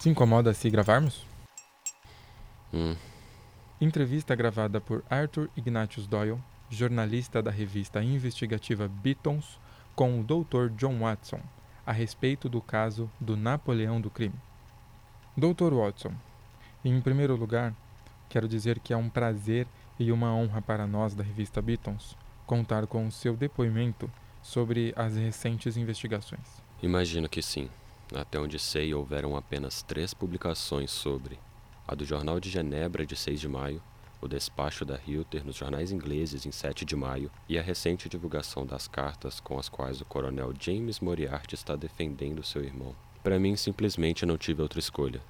Se incomoda se gravarmos? Hum. Entrevista gravada por Arthur Ignatius Doyle, jornalista da revista investigativa Beatons, com o Dr. John Watson, a respeito do caso do Napoleão do crime. Dr. Watson, em primeiro lugar, quero dizer que é um prazer e uma honra para nós da revista Beatons contar com o seu depoimento sobre as recentes investigações. Imagino que sim. Até onde sei, houveram apenas três publicações sobre a do Jornal de Genebra de 6 de maio, o despacho da Hilter nos jornais ingleses em 7 de maio e a recente divulgação das cartas com as quais o coronel James Moriarty está defendendo seu irmão. Para mim, simplesmente não tive outra escolha.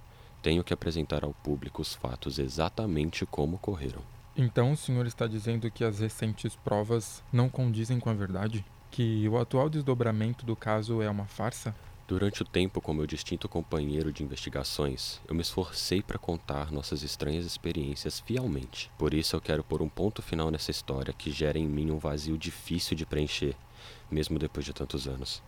Tenho que apresentar ao público os fatos exatamente como ocorreram. Então o senhor está dizendo que as recentes provas não condizem com a verdade? Que o atual desdobramento do caso é uma farsa? Durante o tempo como meu distinto companheiro de investigações, eu me esforcei para contar nossas estranhas experiências fielmente. Por isso eu quero pôr um ponto final nessa história que gera em mim um vazio difícil de preencher, mesmo depois de tantos anos.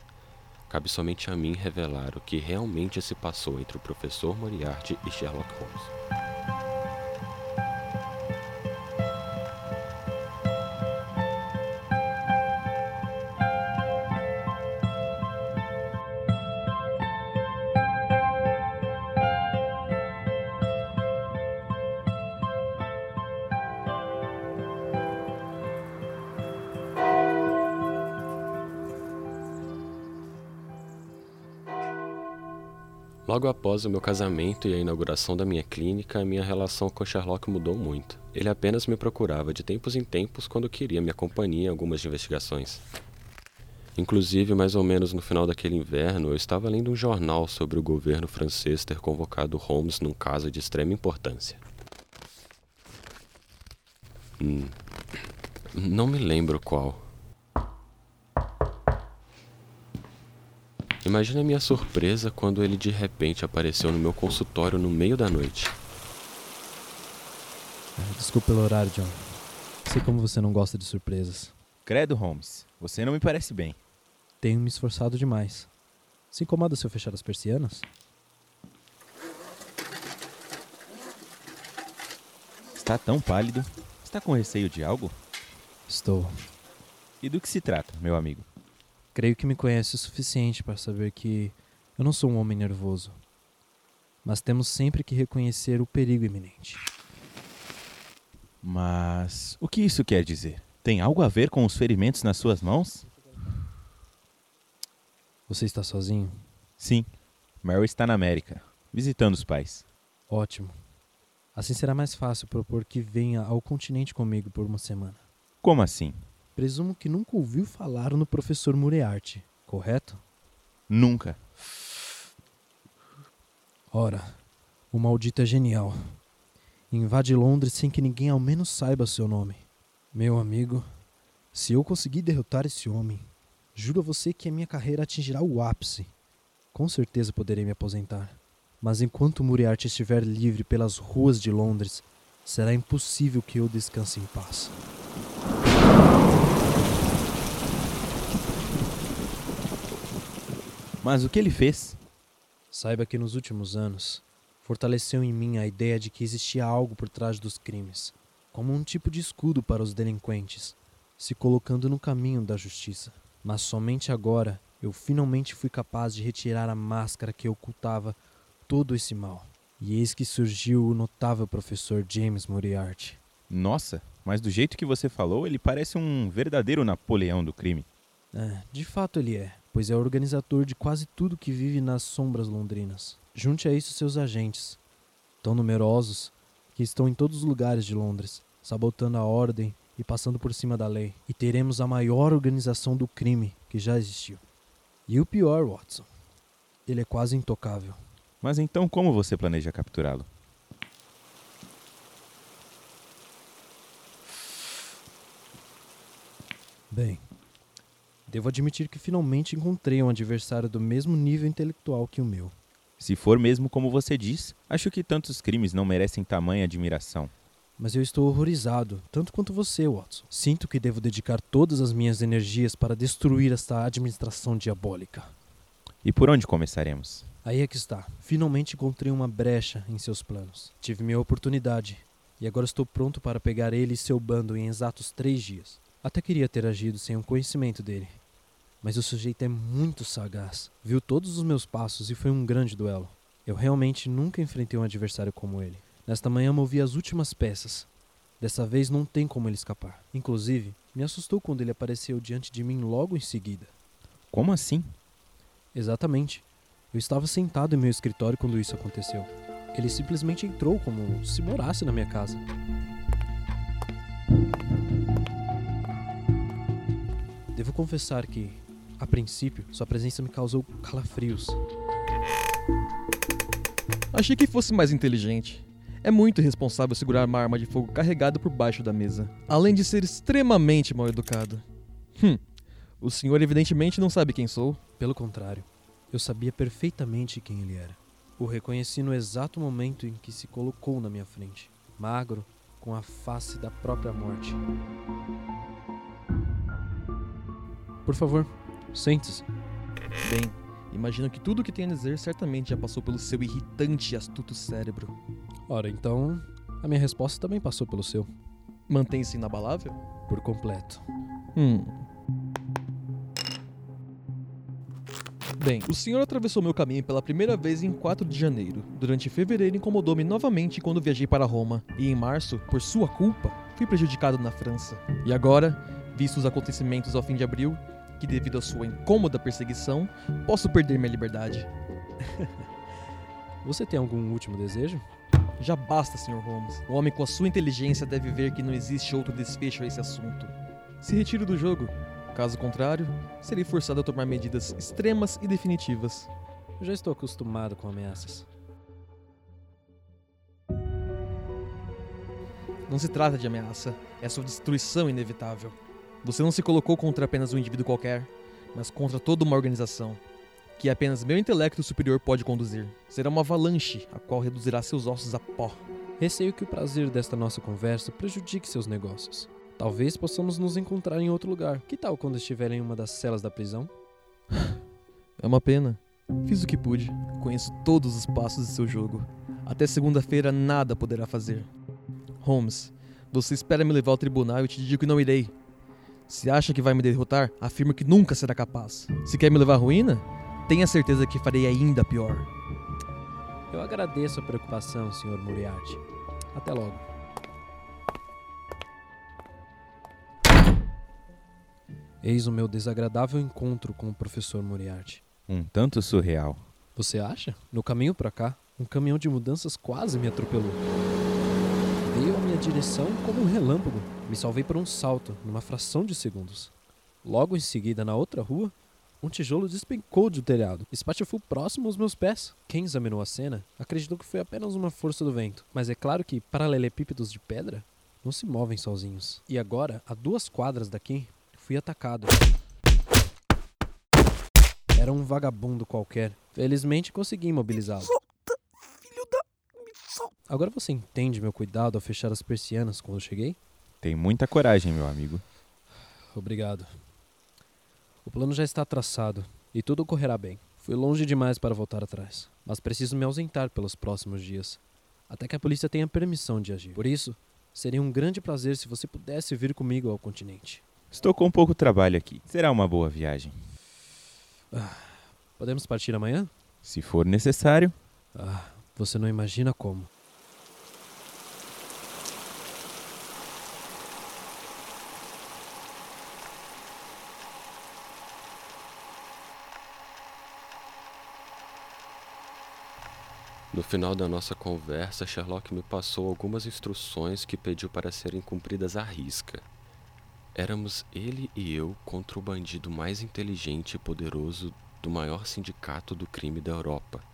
Cabe somente a mim revelar o que realmente se passou entre o professor Moriarty e Sherlock Holmes. Logo após o meu casamento e a inauguração da minha clínica, a minha relação com Sherlock mudou muito. Ele apenas me procurava de tempos em tempos quando queria minha companhia em algumas investigações. Inclusive, mais ou menos no final daquele inverno, eu estava lendo um jornal sobre o governo francês ter convocado Holmes num caso de extrema importância. Hum, não me lembro qual. Imagina a minha surpresa quando ele de repente apareceu no meu consultório no meio da noite. Ah, desculpa pelo horário, John. Sei como você não gosta de surpresas. Credo, Holmes. Você não me parece bem. Tenho me esforçado demais. Se incomoda se eu fechar as persianas? Está tão pálido. Está com receio de algo? Estou. E do que se trata, meu amigo? Creio que me conhece o suficiente para saber que eu não sou um homem nervoso. Mas temos sempre que reconhecer o perigo iminente. Mas o que isso quer dizer? Tem algo a ver com os ferimentos nas suas mãos? Você está sozinho? Sim. Mary está na América, visitando os pais. Ótimo. Assim será mais fácil propor que venha ao continente comigo por uma semana. Como assim? Presumo que nunca ouviu falar no professor Moriarty, correto? Nunca. Ora, o maldito é genial. Invade Londres sem que ninguém ao menos saiba seu nome. Meu amigo, se eu conseguir derrotar esse homem, juro a você que a minha carreira atingirá o ápice. Com certeza poderei me aposentar. Mas enquanto Moriarty estiver livre pelas ruas de Londres, será impossível que eu descanse em paz. Mas o que ele fez? Saiba que nos últimos anos fortaleceu em mim a ideia de que existia algo por trás dos crimes, como um tipo de escudo para os delinquentes, se colocando no caminho da justiça. Mas somente agora eu finalmente fui capaz de retirar a máscara que ocultava todo esse mal. E eis que surgiu o notável professor James Moriarty. Nossa, mas do jeito que você falou, ele parece um verdadeiro Napoleão do crime. É, de fato ele é pois é organizador de quase tudo que vive nas sombras londrinas. Junte a isso seus agentes, tão numerosos que estão em todos os lugares de Londres, sabotando a ordem e passando por cima da lei, e teremos a maior organização do crime que já existiu. E o pior, Watson, ele é quase intocável. Mas então como você planeja capturá-lo? Bem, Devo admitir que finalmente encontrei um adversário do mesmo nível intelectual que o meu. Se for mesmo como você diz, acho que tantos crimes não merecem tamanha admiração. Mas eu estou horrorizado, tanto quanto você, Watson. Sinto que devo dedicar todas as minhas energias para destruir esta administração diabólica. E por onde começaremos? Aí é que está. Finalmente encontrei uma brecha em seus planos. Tive minha oportunidade. E agora estou pronto para pegar ele e seu bando em exatos três dias. Até queria ter agido sem o conhecimento dele. Mas o sujeito é muito sagaz. Viu todos os meus passos e foi um grande duelo. Eu realmente nunca enfrentei um adversário como ele. Nesta manhã movi as últimas peças. Dessa vez não tem como ele escapar. Inclusive, me assustou quando ele apareceu diante de mim logo em seguida. Como assim? Exatamente. Eu estava sentado em meu escritório quando isso aconteceu. Ele simplesmente entrou como se morasse na minha casa. Devo confessar que, a princípio, sua presença me causou calafrios. Achei que fosse mais inteligente. É muito irresponsável segurar uma arma de fogo carregada por baixo da mesa, além de ser extremamente mal educado. Hum, o senhor evidentemente não sabe quem sou. Pelo contrário, eu sabia perfeitamente quem ele era. O reconheci no exato momento em que se colocou na minha frente, magro, com a face da própria morte. Por favor, sente-se. Bem, imagino que tudo o que tem a dizer certamente já passou pelo seu irritante e astuto cérebro. Ora, então, a minha resposta também passou pelo seu. Mantém-se inabalável? Por completo. Hum. Bem, o senhor atravessou meu caminho pela primeira vez em 4 de janeiro. Durante fevereiro incomodou-me novamente quando viajei para Roma. E em março, por sua culpa, fui prejudicado na França. E agora, vistos os acontecimentos ao fim de abril, que devido à sua incômoda perseguição, posso perder minha liberdade. Você tem algum último desejo? Já basta, Sr. Holmes. O homem com a sua inteligência deve ver que não existe outro desfecho a esse assunto. Se retire do jogo. Caso contrário, serei forçado a tomar medidas extremas e definitivas. Eu já estou acostumado com ameaças. Não se trata de ameaça, é sua destruição inevitável. Você não se colocou contra apenas um indivíduo qualquer, mas contra toda uma organização, que apenas meu intelecto superior pode conduzir. Será uma avalanche, a qual reduzirá seus ossos a pó. Receio que o prazer desta nossa conversa prejudique seus negócios. Talvez possamos nos encontrar em outro lugar. Que tal quando estiver em uma das celas da prisão? É uma pena. Fiz o que pude. Conheço todos os passos de seu jogo. Até segunda-feira nada poderá fazer. Holmes, você espera me levar ao tribunal e eu te digo que não irei. Se acha que vai me derrotar, afirmo que nunca será capaz. Se quer me levar à ruína, tenha certeza que farei ainda pior. Eu agradeço a preocupação, Sr. Moriarty. Até logo. Eis o meu desagradável encontro com o professor Moriarty. Um tanto surreal. Você acha? No caminho para cá, um caminhão de mudanças quase me atropelou. Veio à minha direção como um relâmpago. Me salvei por um salto, numa fração de segundos. Logo em seguida, na outra rua, um tijolo despencou do telhado, espatifou próximo aos meus pés. Quem examinou a cena acreditou que foi apenas uma força do vento, mas é claro que paralelepípedos de pedra não se movem sozinhos. E agora, a duas quadras daqui, fui atacado. Era um vagabundo qualquer. Felizmente consegui imobilizá-lo. Agora você entende meu cuidado ao fechar as persianas quando cheguei? Tem muita coragem, meu amigo. Obrigado. O plano já está traçado e tudo correrá bem. Fui longe demais para voltar atrás, mas preciso me ausentar pelos próximos dias, até que a polícia tenha permissão de agir. Por isso, seria um grande prazer se você pudesse vir comigo ao continente. Estou com pouco trabalho aqui. Será uma boa viagem. Podemos partir amanhã? Se for necessário. Ah, você não imagina como. No final da nossa conversa, Sherlock me passou algumas instruções que pediu para serem cumpridas à risca. Éramos ele e eu contra o bandido mais inteligente e poderoso do maior sindicato do crime da Europa.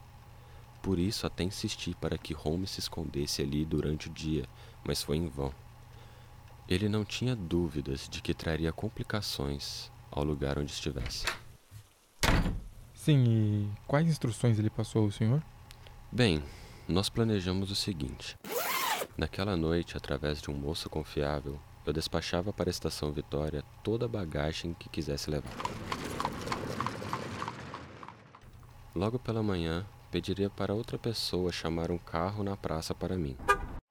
Por isso até insisti para que Holmes se escondesse ali durante o dia, mas foi em vão. Ele não tinha dúvidas de que traria complicações ao lugar onde estivesse. Sim, e quais instruções ele passou ao senhor? Bem, nós planejamos o seguinte. Naquela noite, através de um moço confiável, eu despachava para a estação Vitória toda a bagagem que quisesse levar. Logo pela manhã, pediria para outra pessoa chamar um carro na praça para mim,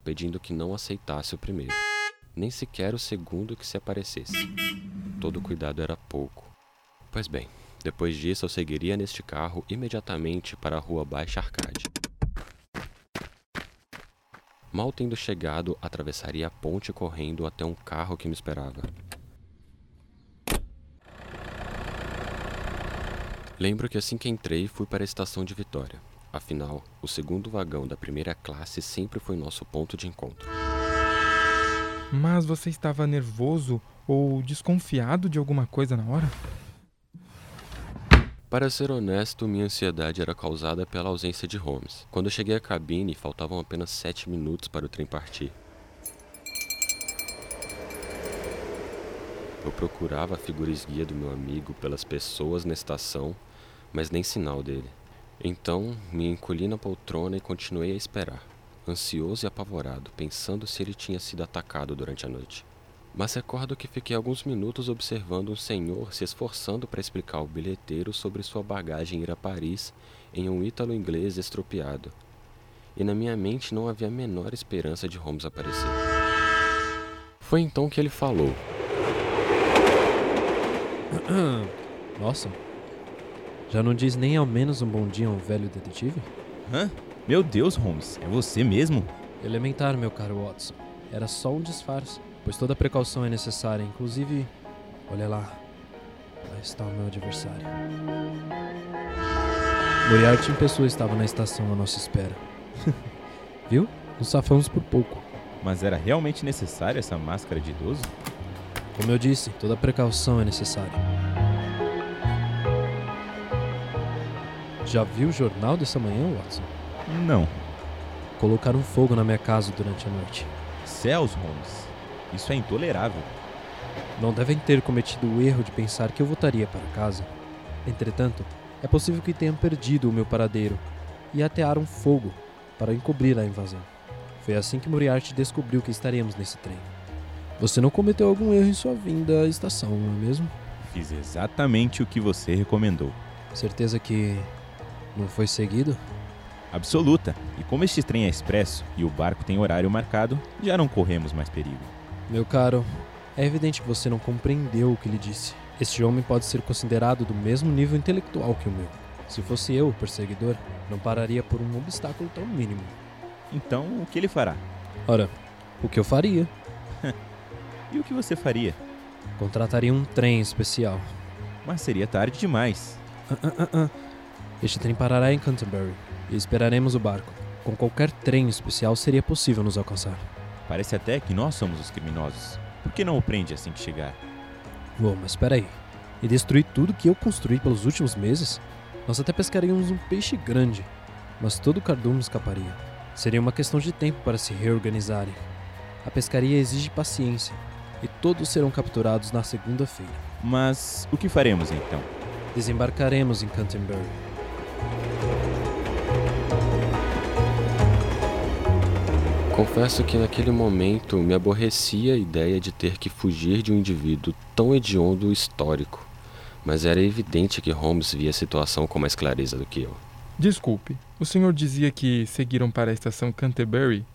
pedindo que não aceitasse o primeiro, nem sequer o segundo que se aparecesse. Todo cuidado era pouco. Pois bem, depois disso eu seguiria neste carro imediatamente para a rua Baixa Arcade. Mal tendo chegado, atravessaria a ponte correndo até um carro que me esperava. Lembro que assim que entrei, fui para a estação de Vitória. Afinal, o segundo vagão da primeira classe sempre foi nosso ponto de encontro. Mas você estava nervoso ou desconfiado de alguma coisa na hora? Para ser honesto, minha ansiedade era causada pela ausência de Holmes. Quando eu cheguei à cabine, faltavam apenas sete minutos para o trem partir. Eu procurava a figura esguia do meu amigo pelas pessoas na estação, mas nem sinal dele. Então, me encolhi na poltrona e continuei a esperar, ansioso e apavorado, pensando se ele tinha sido atacado durante a noite. Mas recordo que fiquei alguns minutos observando um senhor se esforçando para explicar ao bilheteiro sobre sua bagagem ir a Paris em um ítalo-inglês estropiado. E na minha mente não havia a menor esperança de Holmes aparecer. Foi então que ele falou. Nossa. Já não diz nem ao menos um bom dia a um velho detetive? Hã? Meu Deus, Holmes, é você mesmo? Elementar, meu caro Watson. Era só um disfarce, pois toda precaução é necessária, inclusive. Olha lá. Lá está o meu adversário. Moriarty em pessoa estava na estação à nossa espera. Viu? Nos safamos por pouco. Mas era realmente necessária essa máscara de idoso? Como eu disse, toda precaução é necessária. Já viu o jornal dessa manhã, Watson? Não. Colocaram fogo na minha casa durante a noite. Céus, Holmes. Isso é intolerável. Não devem ter cometido o erro de pensar que eu voltaria para casa. Entretanto, é possível que tenham perdido o meu paradeiro e atearam fogo para encobrir a invasão. Foi assim que Moriarty descobriu que estaríamos nesse trem. Você não cometeu algum erro em sua vinda à estação, não é mesmo? Fiz exatamente o que você recomendou. Certeza que não foi seguido? Absoluta. E como este trem é expresso e o barco tem horário marcado, já não corremos mais perigo. Meu caro, é evidente que você não compreendeu o que lhe disse. Este homem pode ser considerado do mesmo nível intelectual que o meu. Se fosse eu o perseguidor, não pararia por um obstáculo tão mínimo. Então, o que ele fará? Ora, o que eu faria? E o que você faria? Contrataria um trem especial. Mas seria tarde demais. Ah, ah, ah. Este trem parará em Canterbury e esperaremos o barco. Com qualquer trem especial seria possível nos alcançar. Parece até que nós somos os criminosos. Por que não o prende assim que chegar? Bom, mas espera aí. E destruir tudo que eu construí pelos últimos meses? Nós até pescaríamos um peixe grande, mas todo o cardume escaparia. Seria uma questão de tempo para se reorganizarem. A pescaria exige paciência, e todos serão capturados na segunda-feira. Mas o que faremos então? Desembarcaremos em Canterbury. Confesso que naquele momento me aborrecia a ideia de ter que fugir de um indivíduo tão hediondo e histórico, mas era evidente que Holmes via a situação com mais clareza do que eu. Desculpe, o senhor dizia que seguiram para a estação Canterbury,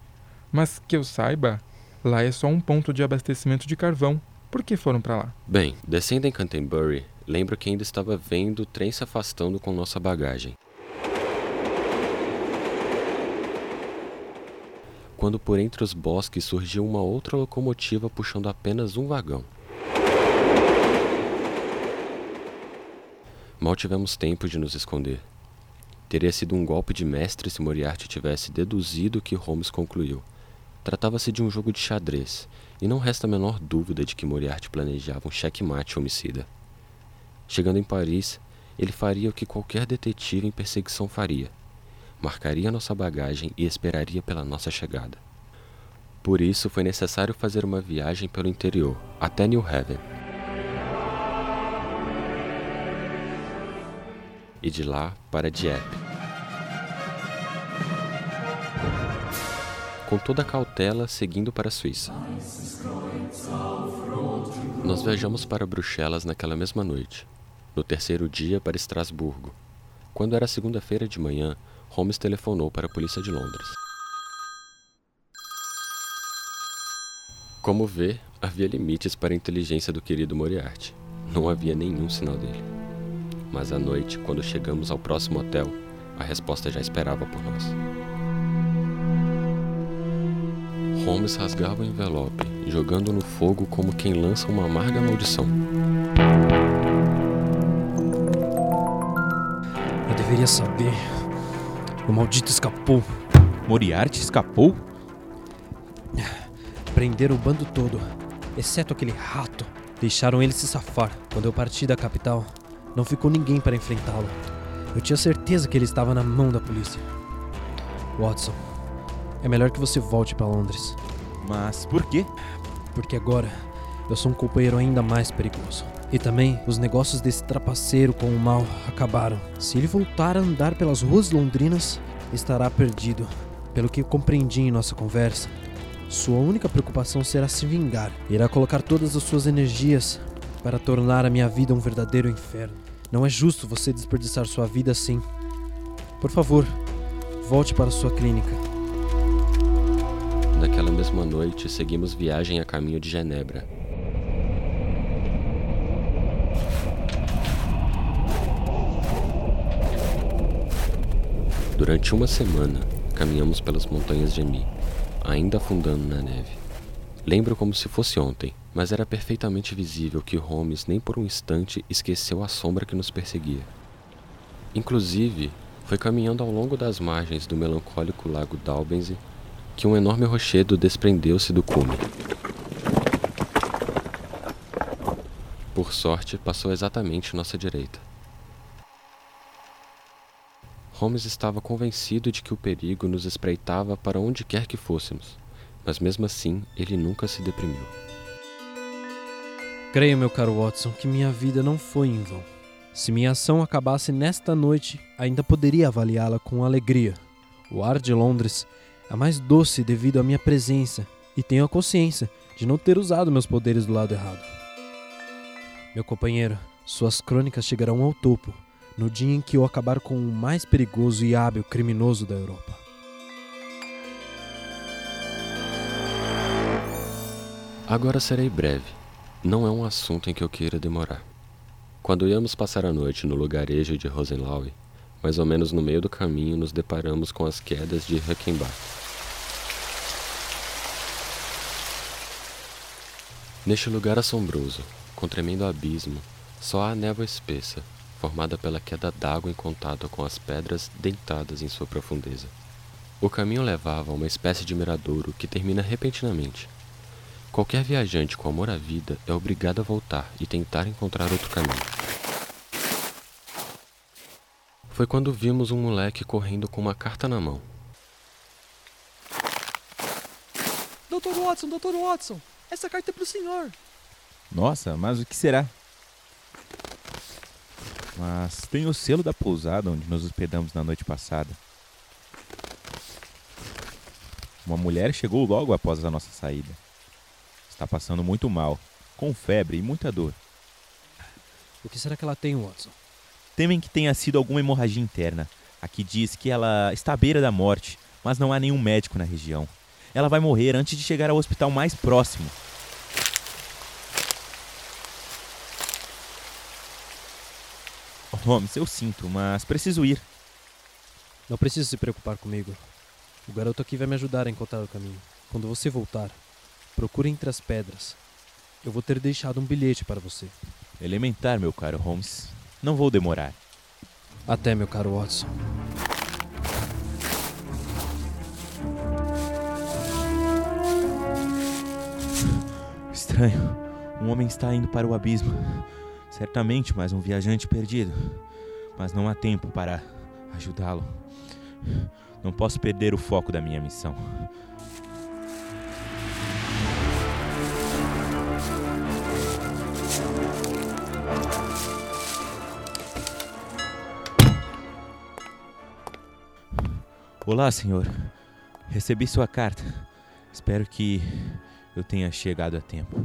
mas que eu saiba, lá é só um ponto de abastecimento de carvão. Por que foram para lá? Bem, descendo em Canterbury, lembro que ainda estava vendo o trem se afastando com nossa bagagem. Quando por entre os bosques surgiu uma outra locomotiva puxando apenas um vagão. Mal tivemos tempo de nos esconder. Teria sido um golpe de mestre se Moriarty tivesse deduzido o que Holmes concluiu. Tratava-se de um jogo de xadrez, e não resta a menor dúvida de que Moriarty planejava um checkmate homicida. Chegando em Paris, ele faria o que qualquer detetive em perseguição faria: marcaria nossa bagagem e esperaria pela nossa chegada. Por isso foi necessário fazer uma viagem pelo interior, até New Haven. E de lá para Dieppe. Com toda a cautela, seguindo para a Suíça. Nós viajamos para Bruxelas naquela mesma noite. No terceiro dia, para Estrasburgo. Quando era segunda-feira de manhã, Holmes telefonou para a polícia de Londres. Como vê, havia limites para a inteligência do querido Moriarty. Não havia nenhum sinal dele. Mas à noite, quando chegamos ao próximo hotel, a resposta já esperava por nós. Holmes rasgava o envelope, jogando no fogo como quem lança uma amarga maldição. Eu deveria saber. O maldito escapou. Moriarty escapou? Prenderam o bando todo, exceto aquele rato. Deixaram ele se safar. Quando eu parti da capital, não ficou ninguém para enfrentá-lo. Eu tinha certeza que ele estava na mão da polícia. Watson, é melhor que você volte para Londres, Mas por quê? porque agora eu sou um companheiro ainda mais perigoso. E também os negócios desse trapaceiro com o mal acabaram. Se ele voltar a andar pelas ruas londrinas, estará perdido. Pelo que compreendi em nossa conversa, sua única preocupação será se vingar. Irá colocar todas as suas energias para tornar a minha vida um verdadeiro inferno. Não é justo você desperdiçar sua vida assim. Por favor, volte para sua clínica. Naquela mesma noite, seguimos viagem a caminho de Genebra. Durante uma semana, caminhamos pelas montanhas de Emi, ainda afundando na neve. Lembro como se fosse ontem, mas era perfeitamente visível que Holmes nem por um instante esqueceu a sombra que nos perseguia. Inclusive, foi caminhando ao longo das margens do melancólico lago Dalbense que um enorme rochedo desprendeu-se do cume. Por sorte, passou exatamente nossa direita. Holmes estava convencido de que o perigo nos espreitava para onde quer que fôssemos, mas mesmo assim ele nunca se deprimiu. Creio, meu caro Watson, que minha vida não foi em vão. Se minha ação acabasse nesta noite, ainda poderia avaliá-la com alegria. O ar de Londres é mais doce devido à minha presença e tenho a consciência de não ter usado meus poderes do lado errado. Meu companheiro, suas crônicas chegarão ao topo no dia em que eu acabar com o mais perigoso e hábil criminoso da Europa. Agora serei breve. Não é um assunto em que eu queira demorar. Quando íamos passar a noite no lugarejo de Rosenlau, mais ou menos no meio do caminho nos deparamos com as quedas de Huckenbach. Neste lugar assombroso, com tremendo abismo, só há névoa espessa, formada pela queda d'água em contato com as pedras dentadas em sua profundeza. O caminho levava a uma espécie de miradouro que termina repentinamente. Qualquer viajante com amor à vida é obrigado a voltar e tentar encontrar outro caminho. Foi quando vimos um moleque correndo com uma carta na mão. Doutor Watson, Doutor Watson, essa carta é pro senhor. Nossa, mas o que será? Mas tem o selo da pousada onde nos hospedamos na noite passada. Uma mulher chegou logo após a nossa saída. Está passando muito mal, com febre e muita dor. O que será que ela tem, Watson? Temem que tenha sido alguma hemorragia interna. Aqui diz que ela está à beira da morte, mas não há nenhum médico na região. Ela vai morrer antes de chegar ao hospital mais próximo. Holmes, eu sinto, mas preciso ir. Não precisa se preocupar comigo. O garoto aqui vai me ajudar a encontrar o caminho. Quando você voltar, procure entre as pedras. Eu vou ter deixado um bilhete para você. Elementar, meu caro Holmes. Não vou demorar. Até, meu caro Watson. Estranho. Um homem está indo para o abismo. Certamente mais um viajante perdido. Mas não há tempo para ajudá-lo. Não posso perder o foco da minha missão. Olá, senhor. Recebi sua carta. Espero que eu tenha chegado a tempo.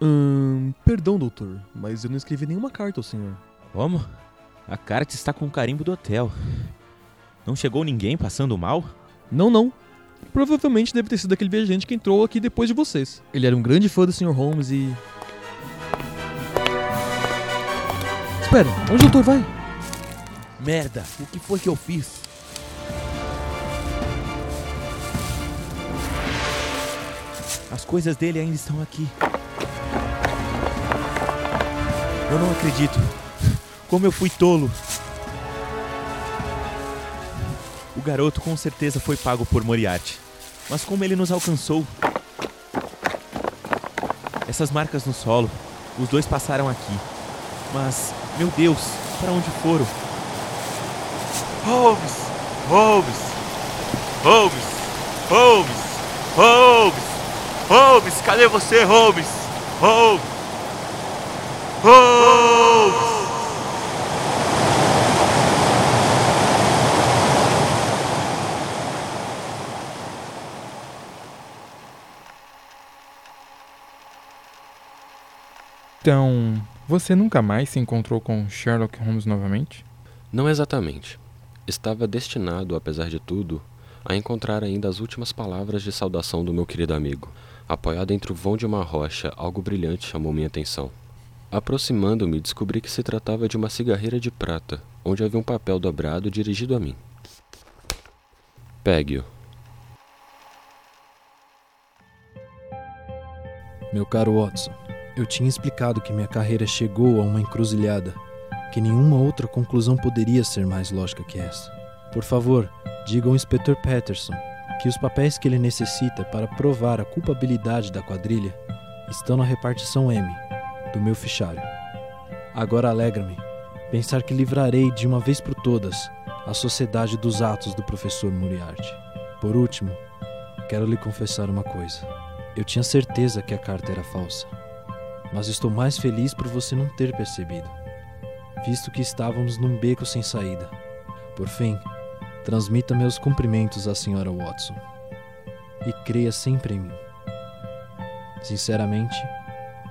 Hum, perdão, doutor, mas eu não escrevi nenhuma carta ao senhor. Como? A carta está com o carimbo do hotel. Não chegou ninguém passando mal? Não, não. Provavelmente deve ter sido aquele viajante que entrou aqui depois de vocês. Ele era um grande fã do Sr. Holmes e. Espera, onde o doutor vai? Merda, o que foi que eu fiz? As coisas dele ainda estão aqui. Eu não acredito. Como eu fui tolo. O garoto com certeza foi pago por Moriarty. Mas como ele nos alcançou? Essas marcas no solo. Os dois passaram aqui. Mas, meu Deus, para onde foram? Holmes! Holmes! Holmes! Holmes! Holmes! Holmes! Cadê você, Holmes? Holmes! Holmes! Então, você nunca mais se encontrou com Sherlock Holmes novamente? Não exatamente. Estava destinado, apesar de tudo, a encontrar ainda as últimas palavras de saudação do meu querido amigo. Apoiado entre o vão de uma rocha, algo brilhante chamou minha atenção. Aproximando-me, descobri que se tratava de uma cigarreira de prata, onde havia um papel dobrado dirigido a mim. Pegue-o. Meu caro Watson, eu tinha explicado que minha carreira chegou a uma encruzilhada, que nenhuma outra conclusão poderia ser mais lógica que essa. Por favor, diga ao inspetor Patterson que os papéis que ele necessita para provar a culpabilidade da quadrilha estão na repartição M do meu fichário. Agora alegra-me pensar que livrarei de uma vez por todas a sociedade dos atos do professor Moriarty. Por último, quero lhe confessar uma coisa. Eu tinha certeza que a carta era falsa, mas estou mais feliz por você não ter percebido, visto que estávamos num beco sem saída. Por fim, transmita meus cumprimentos à senhora Watson e creia sempre em mim. Sinceramente,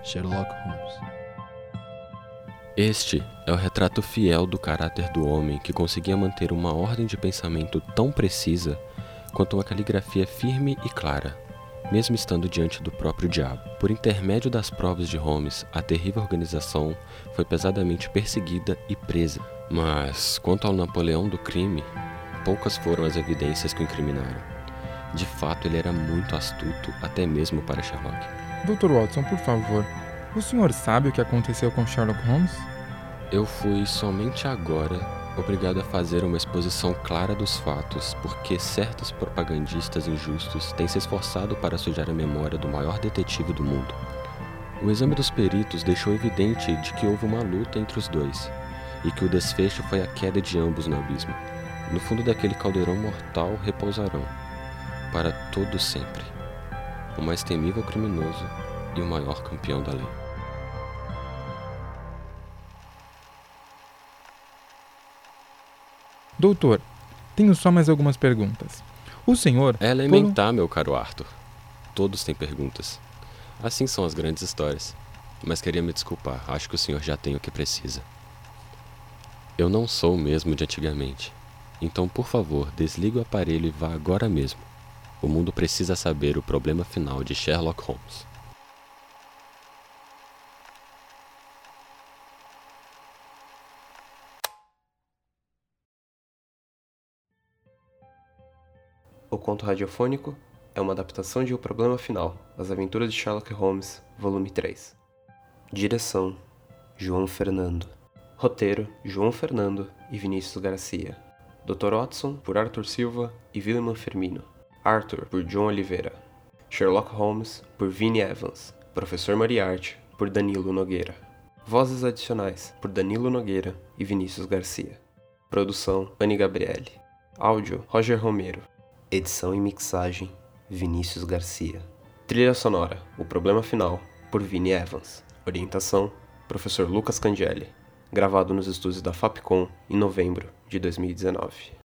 Sherlock Holmes. Este é o retrato fiel do caráter do homem que conseguia manter uma ordem de pensamento tão precisa quanto uma caligrafia firme e clara, mesmo estando diante do próprio diabo. Por intermédio das provas de Holmes, a terrível organização foi pesadamente perseguida e presa. Mas, quanto ao Napoleão do crime, poucas foram as evidências que o incriminaram. De fato, ele era muito astuto, até mesmo para Sherlock. Dr. Watson, por favor, o senhor sabe o que aconteceu com Sherlock Holmes? Eu fui somente agora obrigado a fazer uma exposição clara dos fatos, porque certos propagandistas injustos têm se esforçado para sujar a memória do maior detetive do mundo. O exame dos peritos deixou evidente de que houve uma luta entre os dois, e que o desfecho foi a queda de ambos no abismo. No fundo daquele caldeirão mortal repousarão, para todo sempre, o mais temível criminoso e o maior campeão da lei. Doutor, tenho só mais algumas perguntas. O senhor. É elementar, meu caro Arthur. Todos têm perguntas. Assim são as grandes histórias. Mas queria me desculpar, acho que o senhor já tem o que precisa. Eu não sou o mesmo de antigamente. Então, por favor, desligue o aparelho e vá agora mesmo. O mundo precisa saber o problema final de Sherlock Holmes. O conto radiofônico é uma adaptação de O Problema Final, As Aventuras de Sherlock Holmes, volume 3. Direção: João Fernando. Roteiro: João Fernando e Vinícius Garcia. Dr. Watson por Arthur Silva e William Firmino. Arthur por John Oliveira. Sherlock Holmes por Vinnie Evans. Professor Moriarty por Danilo Nogueira. Vozes adicionais por Danilo Nogueira e Vinícius Garcia. Produção: Anne Gabriele. Áudio: Roger Romero. Edição e mixagem: Vinícius Garcia. Trilha sonora: O Problema Final, por Vini Evans. Orientação: Professor Lucas Cangelli. Gravado nos estúdios da Fapcom em novembro de 2019.